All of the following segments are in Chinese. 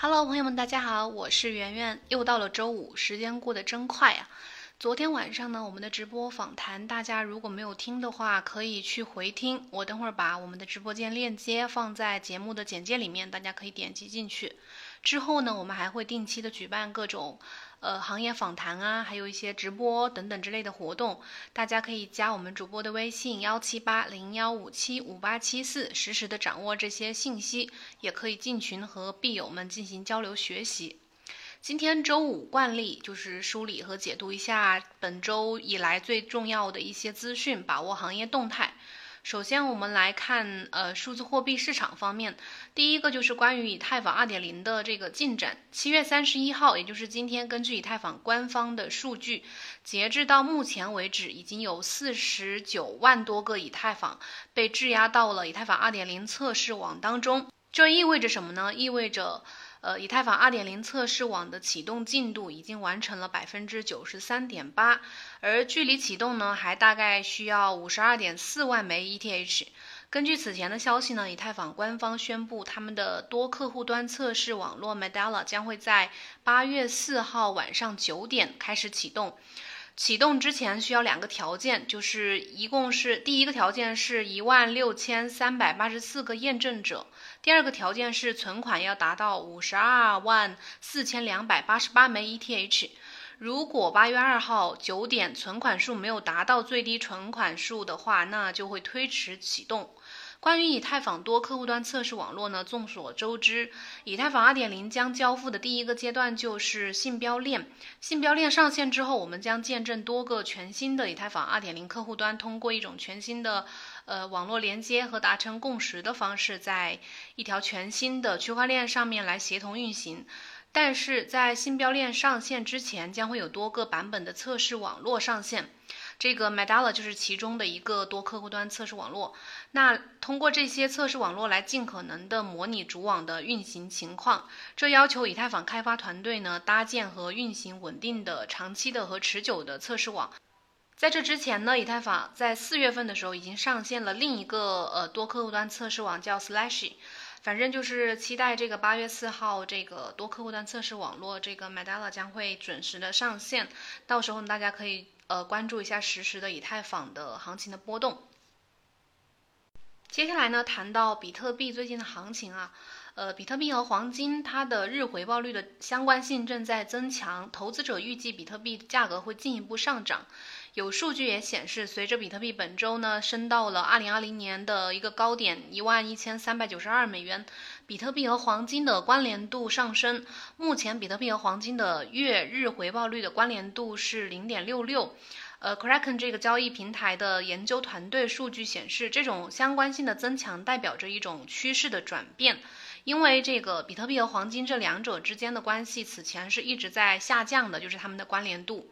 Hello，朋友们，大家好，我是圆圆，又到了周五，时间过得真快啊！昨天晚上呢，我们的直播访谈，大家如果没有听的话，可以去回听。我等会儿把我们的直播间链接放在节目的简介里面，大家可以点击进去。之后呢，我们还会定期的举办各种。呃，行业访谈啊，还有一些直播等等之类的活动，大家可以加我们主播的微信幺七八零幺五七五八七四，实时的掌握这些信息，也可以进群和币友们进行交流学习。今天周五惯例就是梳理和解读一下本周以来最重要的一些资讯，把握行业动态。首先，我们来看呃数字货币市场方面，第一个就是关于以太坊2.0的这个进展。七月三十一号，也就是今天，根据以太坊官方的数据，截至到目前为止，已经有四十九万多个以太坊被质押到了以太坊2.0测试网当中。这意味着什么呢？意味着。呃，以太坊二点零测试网的启动进度已经完成了百分之九十三点八，而距离启动呢，还大概需要五十二点四万枚 ETH。根据此前的消息呢，以太坊官方宣布，他们的多客户端测试网络 Medalla 将会在八月四号晚上九点开始启动。启动之前需要两个条件，就是一共是第一个条件是一万六千三百八十四个验证者，第二个条件是存款要达到五十二万四千两百八十八枚 ETH。如果八月二号九点存款数没有达到最低存款数的话，那就会推迟启动。关于以太坊多客户端测试网络呢？众所周知，以太坊2.0将交付的第一个阶段就是信标链。信标链上线之后，我们将见证多个全新的以太坊2.0客户端通过一种全新的呃网络连接和达成共识的方式，在一条全新的区块链上面来协同运行。但是在信标链上线之前，将会有多个版本的测试网络上线。这个 Medalla 就是其中的一个多客户端测试网络。那通过这些测试网络来尽可能的模拟主网的运行情况，这要求以太坊开发团队呢搭建和运行稳定的、长期的和持久的测试网。在这之前呢，以太坊在四月份的时候已经上线了另一个呃多客户端测试网，叫 Slashy。反正就是期待这个八月四号这个多客户端测试网络，这个 Medalla 将会准时的上线，到时候大家可以。呃，关注一下实时的以太坊的行情的波动。接下来呢，谈到比特币最近的行情啊，呃，比特币和黄金它的日回报率的相关性正在增强，投资者预计比特币价格会进一步上涨。有数据也显示，随着比特币本周呢升到了二零二零年的一个高点一万一千三百九十二美元，比特币和黄金的关联度上升。目前，比特币和黄金的月日回报率的关联度是零点六六。呃，Kraken 这个交易平台的研究团队数据显示，这种相关性的增强代表着一种趋势的转变，因为这个比特币和黄金这两者之间的关系此前是一直在下降的，就是它们的关联度。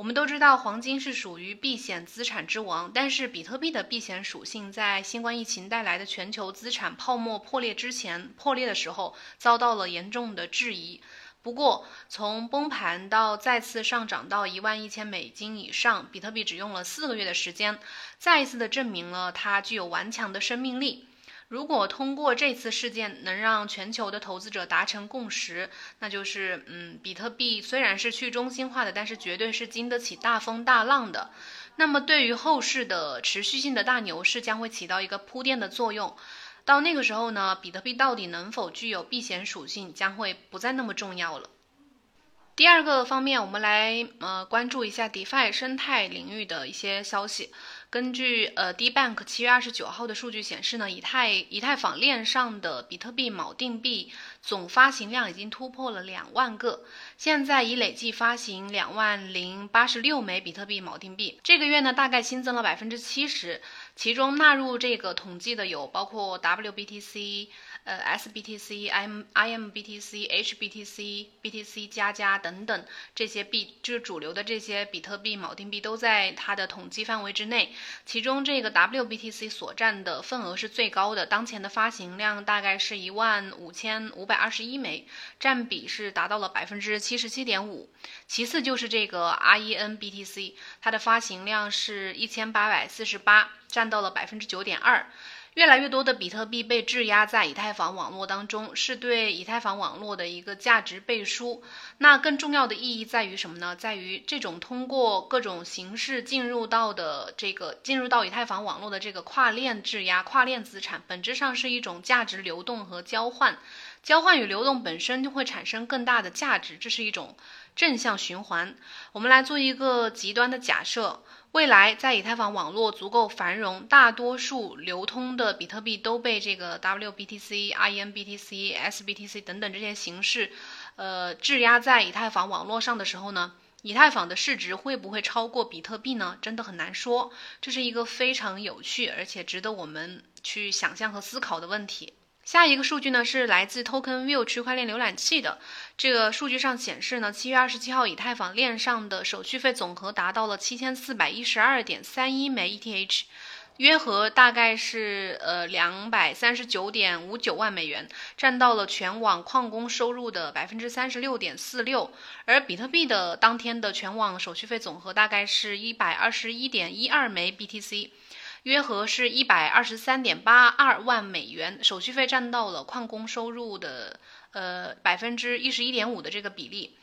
我们都知道黄金是属于避险资产之王，但是比特币的避险属性在新冠疫情带来的全球资产泡沫破裂之前破裂的时候遭到了严重的质疑。不过，从崩盘到再次上涨到一万一千美金以上，比特币只用了四个月的时间，再一次的证明了它具有顽强的生命力。如果通过这次事件能让全球的投资者达成共识，那就是，嗯，比特币虽然是去中心化的，但是绝对是经得起大风大浪的。那么对于后市的持续性的大牛市将会起到一个铺垫的作用。到那个时候呢，比特币到底能否具有避险属性将会不再那么重要了。第二个方面，我们来呃关注一下 DeFi 生态领域的一些消息。根据呃 D Bank 七月二十九号的数据显示呢，以太以太坊链上的比特币锚定币总发行量已经突破了两万个，现在已累计发行两万零八十六枚比特币锚定币。这个月呢，大概新增了百分之七十，其中纳入这个统计的有包括 WBTC。呃，SBTC、M、IMBTC、HBTC、BTC 加加等等这些币，就是主流的这些比特币锚定币都在它的统计范围之内。其中这个 WBTC 所占的份额是最高的，当前的发行量大概是一万五千五百二十一枚，占比是达到了百分之七十七点五。其次就是这个 RENBTC，它的发行量是一千八百四十八，占到了百分之九点二。越来越多的比特币被质押在以太坊网络当中，是对以太坊网络的一个价值背书。那更重要的意义在于什么呢？在于这种通过各种形式进入到的这个进入到以太坊网络的这个跨链质押、跨链资产，本质上是一种价值流动和交换。交换与流动本身就会产生更大的价值，这是一种正向循环。我们来做一个极端的假设。未来在以太坊网络足够繁荣，大多数流通的比特币都被这个 WBTC、IENBTC、SBTC 等等这些形式，呃，质押在以太坊网络上的时候呢，以太坊的市值会不会超过比特币呢？真的很难说，这是一个非常有趣而且值得我们去想象和思考的问题。下一个数据呢是来自 TokenView 区块链浏览器的。这个数据上显示呢，七月二十七号以太坊链上的手续费总和达到了七千四百一十二点三一枚 ETH，约合大概是呃两百三十九点五九万美元，占到了全网矿工收入的百分之三十六点四六。而比特币的当天的全网手续费总和大概是一百二十一点一二枚 BTC。约合是一百二十三点八二万美元，手续费占到了矿工收入的呃百分之一十一点五的这个比例。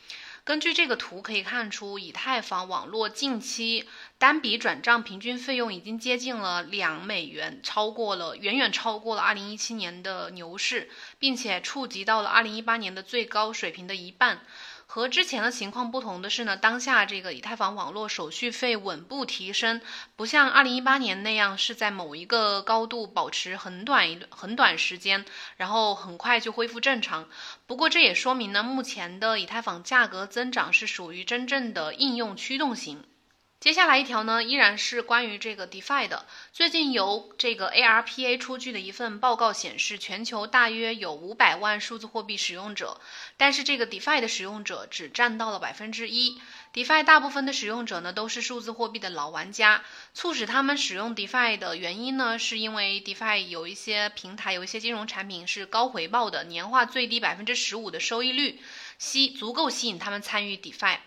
根据这个图可以看出，以太坊网络近期单笔转账平均费用已经接近了两美元，超过了远远超过了二零一七年的牛市，并且触及到了二零一八年的最高水平的一半。和之前的情况不同的是呢，当下这个以太坊网络手续费稳步提升，不像二零一八年那样是在某一个高度保持很短一很短时间，然后很快就恢复正常。不过这也说明呢，目前的以太坊价格增长是属于真正的应用驱动型。接下来一条呢，依然是关于这个 DeFi 的。最近由这个 ARPA 出具的一份报告显示，全球大约有五百万数字货币使用者，但是这个 DeFi 的使用者只占到了百分之一。DeFi 大部分的使用者呢，都是数字货币的老玩家。促使他们使用 DeFi 的原因呢，是因为 DeFi 有一些平台，有一些金融产品是高回报的，年化最低百分之十五的收益率，吸足够吸引他们参与 DeFi。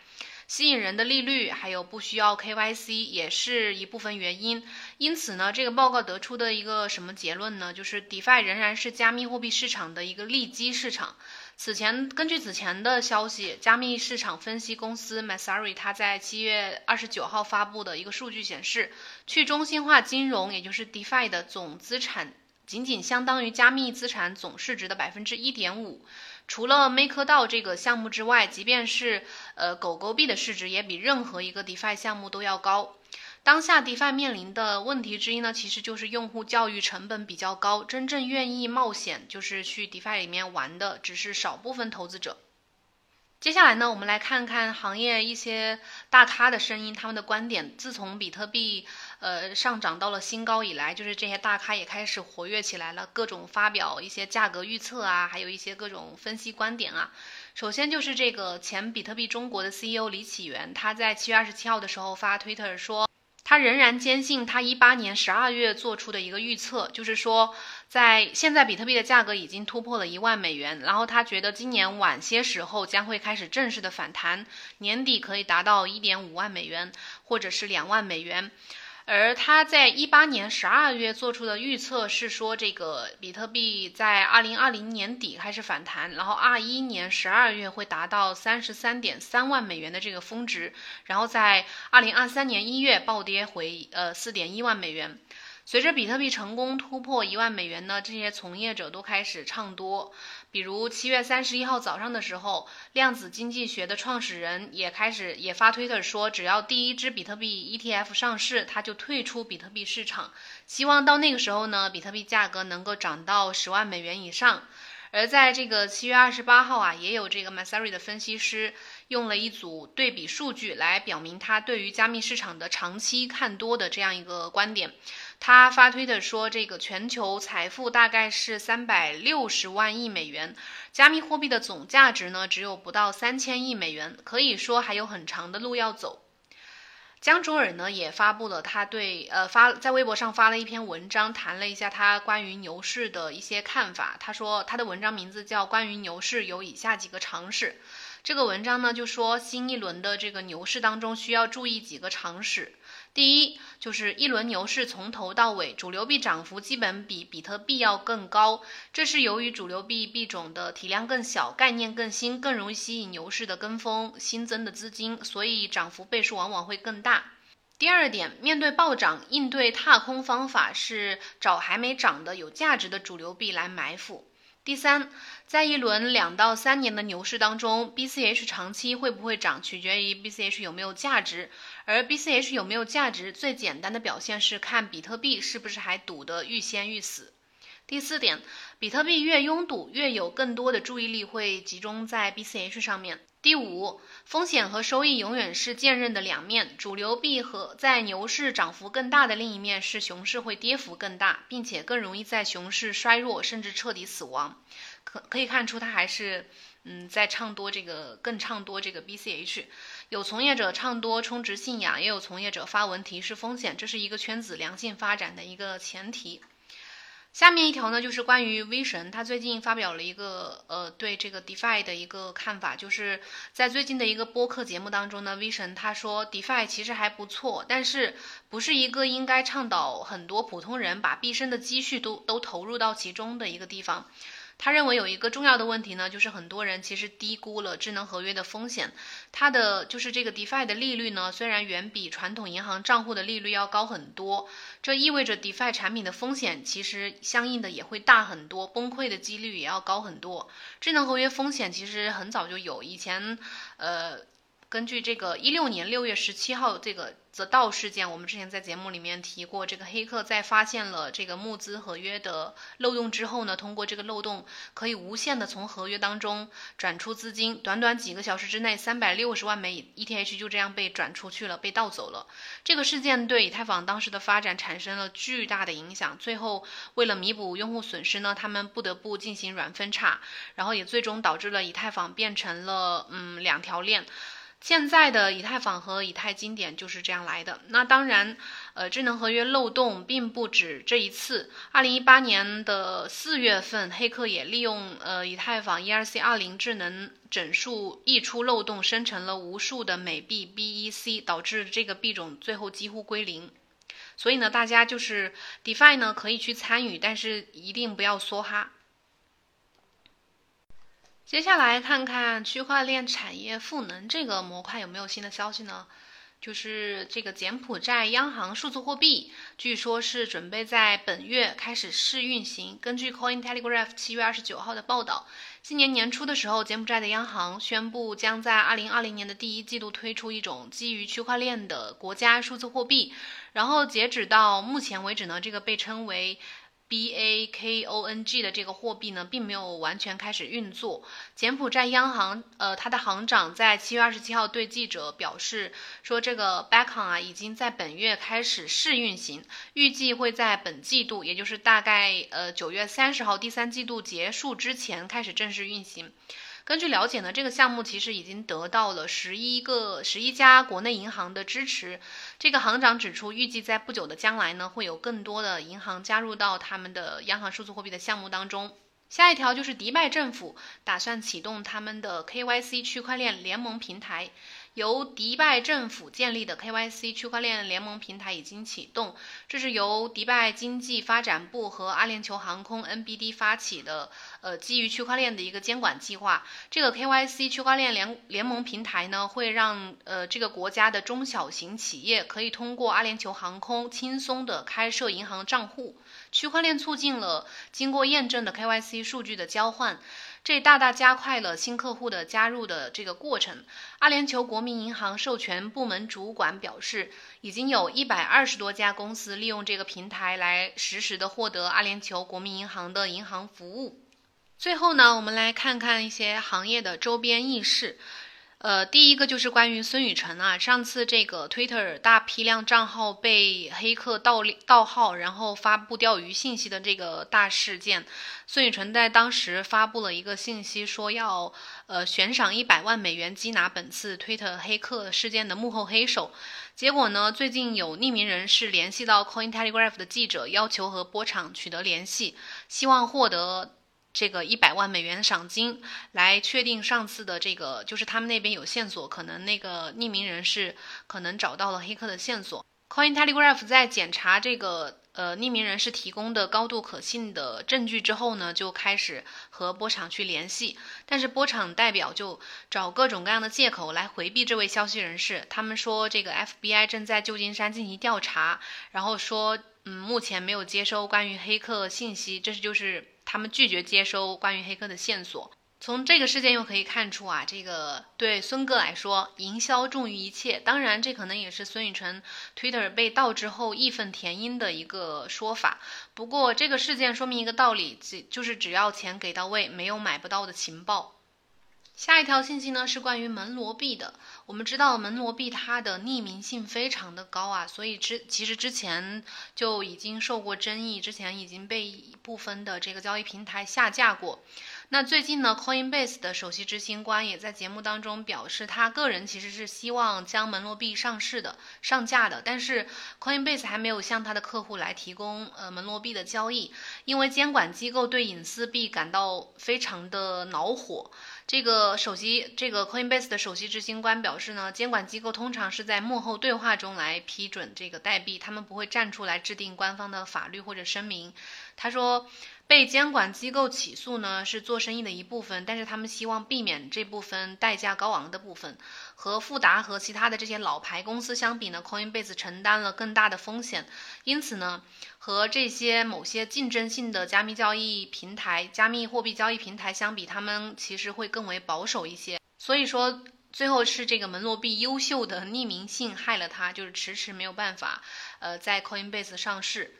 吸引人的利率，还有不需要 KYC，也是一部分原因。因此呢，这个报告得出的一个什么结论呢？就是 DeFi 仍然是加密货币市场的一个利基市场。此前，根据此前的消息，加密市场分析公司 Messari 它在七月二十九号发布的一个数据显示，去中心化金融，也就是 DeFi 的总资产，仅仅相当于加密资产总市值的百分之一点五。除了 MakerDAO 这个项目之外，即便是呃狗狗币的市值也比任何一个 DeFi 项目都要高。当下 DeFi 面临的问题之一呢，其实就是用户教育成本比较高，真正愿意冒险就是去 DeFi 里面玩的，只是少部分投资者。接下来呢，我们来看看行业一些大咖的声音，他们的观点。自从比特币呃上涨到了新高以来，就是这些大咖也开始活跃起来了，各种发表一些价格预测啊，还有一些各种分析观点啊。首先就是这个前比特币中国的 CEO 李启源，他在七月二十七号的时候发推特说。他仍然坚信他一八年十二月做出的一个预测，就是说，在现在比特币的价格已经突破了一万美元，然后他觉得今年晚些时候将会开始正式的反弹，年底可以达到一点五万美元，或者是两万美元。而他在一八年十二月做出的预测是说，这个比特币在二零二零年底开始反弹，然后二一年十二月会达到三十三点三万美元的这个峰值，然后在二零二三年一月暴跌回呃四点一万美元。随着比特币成功突破一万美元呢，这些从业者都开始唱多。比如七月三十一号早上的时候，量子经济学的创始人也开始也发推特说，只要第一支比特币 ETF 上市，他就退出比特币市场。希望到那个时候呢，比特币价格能够涨到十万美元以上。而在这个七月二十八号啊，也有这个 Masari 的分析师用了一组对比数据来表明他对于加密市场的长期看多的这样一个观点。他发推的说，这个全球财富大概是三百六十万亿美元，加密货币的总价值呢只有不到三千亿美元，可以说还有很长的路要走。江卓尔呢也发布了他对呃发在微博上发了一篇文章，谈了一下他关于牛市的一些看法。他说他的文章名字叫《关于牛市有以下几个常识》。这个文章呢就说新一轮的这个牛市当中需要注意几个常识。第一就是一轮牛市从头到尾，主流币涨幅基本比比特币要更高，这是由于主流币币种的体量更小，概念更新，更容易吸引牛市的跟风新增的资金，所以涨幅倍数往往会更大。第二点，面对暴涨，应对踏空方法是找还没涨的有价值的主流币来埋伏。第三，在一轮两到三年的牛市当中，BCH 长期会不会涨，取决于 BCH 有没有价值。而 BCH 有没有价值，最简单的表现是看比特币是不是还赌得欲仙欲死。第四点，比特币越拥堵，越有更多的注意力会集中在 BCH 上面。第五，风险和收益永远是剑刃的两面。主流币和在牛市涨幅更大的另一面是熊市会跌幅更大，并且更容易在熊市衰弱甚至彻底死亡。可可以看出，他还是嗯在唱多这个更唱多这个 BCH。有从业者唱多充值信仰，也有从业者发文提示风险，这是一个圈子良性发展的一个前提。下面一条呢，就是关于 V 神，他最近发表了一个呃对这个 DeFi 的一个看法，就是在最近的一个播客节目当中呢，V 神他说 DeFi 其实还不错，但是不是一个应该倡导很多普通人把毕生的积蓄都都投入到其中的一个地方。他认为有一个重要的问题呢，就是很多人其实低估了智能合约的风险。它的就是这个 DeFi 的利率呢，虽然远比传统银行账户的利率要高很多，这意味着 DeFi 产品的风险其实相应的也会大很多，崩溃的几率也要高很多。智能合约风险其实很早就有，以前，呃。根据这个一六年六月十七号这个泽道事件，我们之前在节目里面提过，这个黑客在发现了这个募资合约的漏洞之后呢，通过这个漏洞可以无限的从合约当中转出资金，短短几个小时之内，三百六十万枚 ETH 就这样被转出去了，被盗走了。这个事件对以太坊当时的发展产生了巨大的影响。最后为了弥补用户损失呢，他们不得不进行软分叉，然后也最终导致了以太坊变成了嗯两条链。现在的以太坊和以太经典就是这样来的。那当然，呃，智能合约漏洞并不止这一次。二零一八年的四月份，黑客也利用呃以太坊 ERC 二零智能整数溢出漏洞，生成了无数的美币 BEC，导致这个币种最后几乎归零。所以呢，大家就是 DeFi 呢可以去参与，但是一定不要梭哈。接下来看看区块链产业赋能这个模块有没有新的消息呢？就是这个柬埔寨央行数字货币，据说是准备在本月开始试运行。根据 Coin Telegraph 七月二十九号的报道，今年年初的时候，柬埔寨的央行宣布将在二零二零年的第一季度推出一种基于区块链的国家数字货币。然后截止到目前为止呢，这个被称为。B A K O N G 的这个货币呢，并没有完全开始运作。柬埔寨央行，呃，它的行长在七月二十七号对记者表示说，这个 Backon 啊，已经在本月开始试运行，预计会在本季度，也就是大概呃九月三十号第三季度结束之前开始正式运行。根据了解呢，这个项目其实已经得到了十一个、十一家国内银行的支持。这个行长指出，预计在不久的将来呢，会有更多的银行加入到他们的央行数字货币的项目当中。下一条就是迪拜政府打算启动他们的 KYC 区块链联盟平台。由迪拜政府建立的 KYC 区块链联盟平台已经启动，这是由迪拜经济发展部和阿联酋航空 NBD 发起的，呃，基于区块链的一个监管计划。这个 KYC 区块链联联盟平台呢，会让呃这个国家的中小型企业可以通过阿联酋航空轻松的开设银行账户。区块链促进了经过验证的 KYC 数据的交换。这大大加快了新客户的加入的这个过程。阿联酋国民银行授权部门主管表示，已经有一百二十多家公司利用这个平台来实时的获得阿联酋国民银行的银行服务。最后呢，我们来看看一些行业的周边轶事。呃，第一个就是关于孙宇晨啊，上次这个 Twitter 大批量账号被黑客盗盗号，然后发布钓鱼信息的这个大事件，孙宇晨在当时发布了一个信息，说要呃悬赏一百万美元缉拿本次 Twitter 黑客事件的幕后黑手。结果呢，最近有匿名人士联系到 Coin Telegraph 的记者，要求和波场取得联系，希望获得。这个一百万美元的赏金来确定上次的这个，就是他们那边有线索，可能那个匿名人士可能找到了黑客的线索。Coin Telegraph 在检查这个呃匿名人士提供的高度可信的证据之后呢，就开始和波场去联系，但是波场代表就找各种各样的借口来回避这位消息人士。他们说这个 FBI 正在旧金山进行调查，然后说嗯目前没有接收关于黑客信息，这是就是他们拒绝接收关于黑客的线索。从这个事件又可以看出啊，这个对孙哥来说，营销重于一切。当然，这可能也是孙宇晨 Twitter 被盗之后义愤填膺的一个说法。不过，这个事件说明一个道理，只就是只要钱给到位，没有买不到的情报。下一条信息呢是关于门罗币的。我们知道门罗币它的匿名性非常的高啊，所以之其实之前就已经受过争议，之前已经被部分的这个交易平台下架过。那最近呢，Coinbase 的首席执行官也在节目当中表示，他个人其实是希望将门罗币上市的、上架的，但是 Coinbase 还没有向他的客户来提供呃门罗币的交易，因为监管机构对隐私币感到非常的恼火。这个首席这个 Coinbase 的首席执行官表示呢，监管机构通常是在幕后对话中来批准这个代币，他们不会站出来制定官方的法律或者声明。他说。被监管机构起诉呢，是做生意的一部分，但是他们希望避免这部分代价高昂的部分。和富达和其他的这些老牌公司相比呢，Coinbase 承担了更大的风险，因此呢，和这些某些竞争性的加密交易平台、加密货币交易平台相比，他们其实会更为保守一些。所以说，最后是这个门罗币优秀的匿名性害了它，就是迟迟没有办法，呃，在 Coinbase 上市。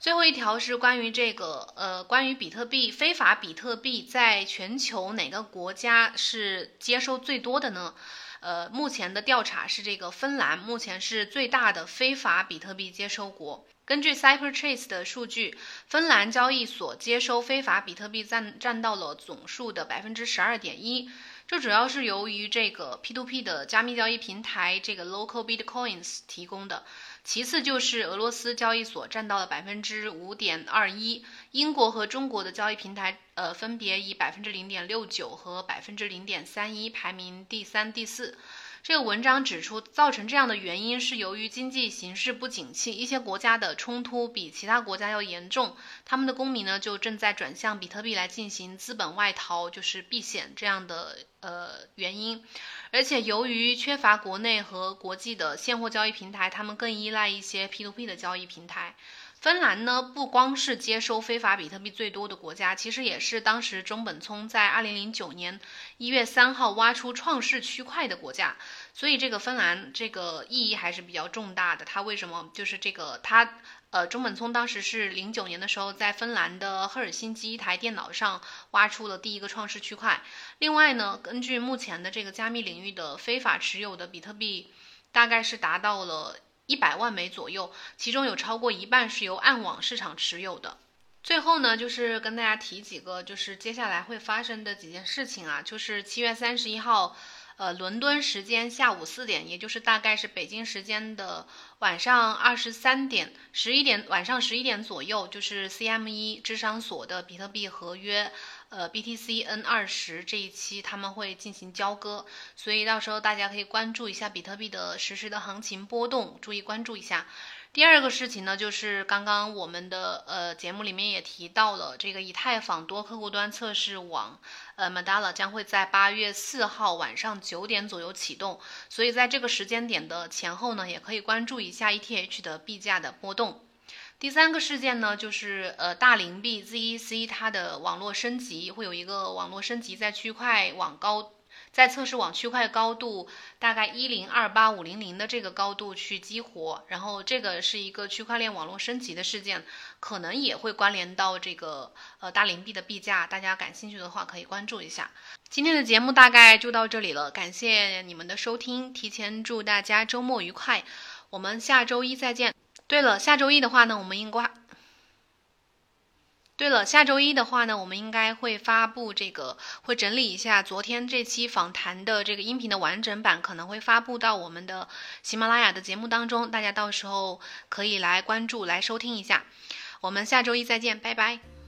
最后一条是关于这个，呃，关于比特币非法比特币在全球哪个国家是接收最多的呢？呃，目前的调查是这个芬兰目前是最大的非法比特币接收国。根据 CyberTrace 的数据，芬兰交易所接收非法比特币占占到了总数的百分之十二点一。这主要是由于这个 P2P 的加密交易平台这个 Local Bitcoins 提供的。其次就是俄罗斯交易所占到了百分之五点二一，英国和中国的交易平台呃分别以百分之零点六九和百分之零点三一排名第三、第四。这个文章指出，造成这样的原因是由于经济形势不景气，一些国家的冲突比其他国家要严重，他们的公民呢就正在转向比特币来进行资本外逃，就是避险这样的呃原因。而且由于缺乏国内和国际的现货交易平台，他们更依赖一些 P2P 的交易平台。芬兰呢，不光是接收非法比特币最多的国家，其实也是当时中本聪在二零零九年一月三号挖出创世区块的国家。所以这个芬兰这个意义还是比较重大的。它为什么就是这个？它呃，中本聪当时是零九年的时候在芬兰的赫尔辛基一台电脑上挖出了第一个创世区块。另外呢，根据目前的这个加密领域的非法持有的比特币，大概是达到了。一百万枚左右，其中有超过一半是由暗网市场持有的。最后呢，就是跟大家提几个，就是接下来会发生的几件事情啊，就是七月三十一号，呃，伦敦时间下午四点，也就是大概是北京时间的晚上二十三点、十一点，晚上十一点左右，就是 CME 智商所的比特币合约。呃，BTC N 二十这一期他们会进行交割，所以到时候大家可以关注一下比特币的实时的行情波动，注意关注一下。第二个事情呢，就是刚刚我们的呃节目里面也提到了，这个以太坊多客户端测试网，呃 m a d a l a 将会在八月四号晚上九点左右启动，所以在这个时间点的前后呢，也可以关注一下 ETH 的币价的波动。第三个事件呢，就是呃大灵币 ZEC 它的网络升级会有一个网络升级，在区块网高，在测试网区块高度大概一零二八五零零的这个高度去激活，然后这个是一个区块链网络升级的事件，可能也会关联到这个呃大灵币的币价，大家感兴趣的话可以关注一下。今天的节目大概就到这里了，感谢你们的收听，提前祝大家周末愉快，我们下周一再见。对了，下周一的话呢，我们应该。对了，下周一的话呢，我们应该会发布这个，会整理一下昨天这期访谈的这个音频的完整版，可能会发布到我们的喜马拉雅的节目当中，大家到时候可以来关注、来收听一下。我们下周一再见，拜拜。